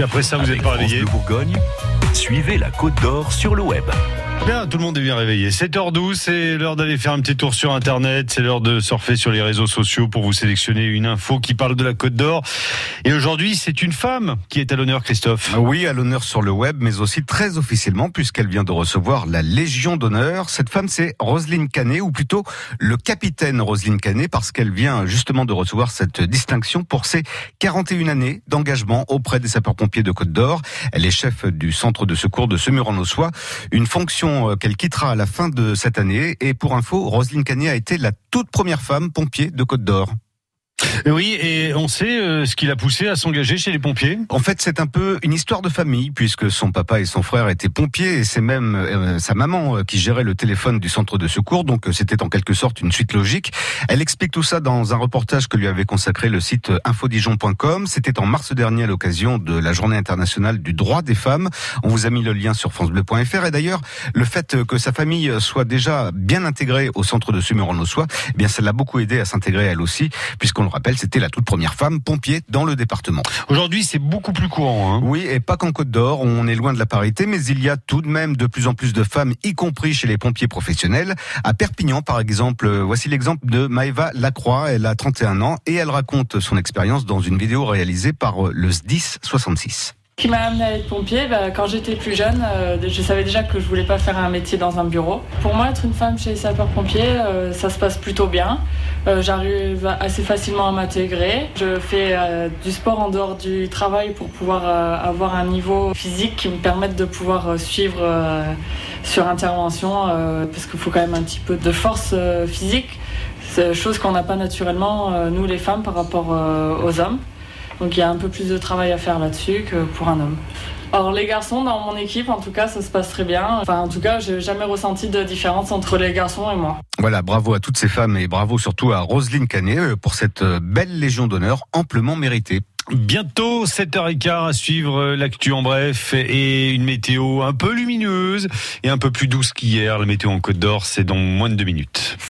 Après ça, vous Avec êtes pas. Bleu Bourgogne, suivez la Côte d'Or sur le web. Bien, tout le monde est bien réveillé. 7h12, c'est l'heure d'aller faire un petit tour sur Internet. C'est l'heure de surfer sur les réseaux sociaux pour vous sélectionner une info qui parle de la Côte d'Or. Et aujourd'hui, c'est une femme qui est à l'honneur, Christophe. Oui, à l'honneur sur le web, mais aussi très officiellement, puisqu'elle vient de recevoir la Légion d'honneur. Cette femme, c'est Roselyne Canet, ou plutôt le capitaine Roselyne Canet, parce qu'elle vient justement de recevoir cette distinction pour ses 41 années d'engagement auprès des sapeurs-pompiers de Côte d'Or. Elle est chef du centre de secours de Semur-en-Ossois, une fonction euh, qu'elle quittera à la fin de cette année. Et pour info, Roselyne Canet a été la toute première femme pompier de Côte d'Or. Oui, et on sait euh, ce qui l'a poussé à s'engager chez les pompiers. En fait, c'est un peu une histoire de famille, puisque son papa et son frère étaient pompiers, et c'est même euh, sa maman euh, qui gérait le téléphone du centre de secours, donc euh, c'était en quelque sorte une suite logique. Elle explique tout ça dans un reportage que lui avait consacré le site euh, infodijon.com. C'était en mars dernier à l'occasion de la journée internationale du droit des femmes. On vous a mis le lien sur francebleu.fr, et d'ailleurs, le fait euh, que sa famille soit déjà bien intégrée au centre de Sumuron-Ossois, eh bien, ça l'a beaucoup aidé à s'intégrer elle aussi, puisqu'on le rappelle, c'était la toute première femme pompier dans le département. Aujourd'hui, c'est beaucoup plus courant. Hein. Oui, et pas qu'en Côte d'Or, on est loin de la parité, mais il y a tout de même de plus en plus de femmes, y compris chez les pompiers professionnels. À Perpignan, par exemple, euh, voici l'exemple de Maëva Lacroix, elle a 31 ans, et elle raconte son expérience dans une vidéo réalisée par euh, le SDIS 66. Qui m'a amené à être pompier, bah, quand j'étais plus jeune, euh, je savais déjà que je voulais pas faire un métier dans un bureau. Pour moi, être une femme chez les sapeurs-pompiers, euh, ça se passe plutôt bien. Euh, J'arrive assez facilement à m'intégrer. Je fais du sport en dehors du travail pour pouvoir avoir un niveau physique qui me permette de pouvoir suivre sur intervention, parce qu'il faut quand même un petit peu de force physique. Chose qu'on n'a pas naturellement, nous les femmes, par rapport aux hommes. Donc il y a un peu plus de travail à faire là-dessus que pour un homme. Alors les garçons dans mon équipe, en tout cas, ça se passe très bien. Enfin, en tout cas, j'ai jamais ressenti de différence entre les garçons et moi. Voilà, bravo à toutes ces femmes et bravo surtout à Roselyne Canet euh, pour cette euh, belle Légion d'honneur amplement méritée. Bientôt 7h15 à suivre euh, l'actu en bref et une météo un peu lumineuse et un peu plus douce qu'hier. La météo en Côte d'Or, c'est dans moins de deux minutes.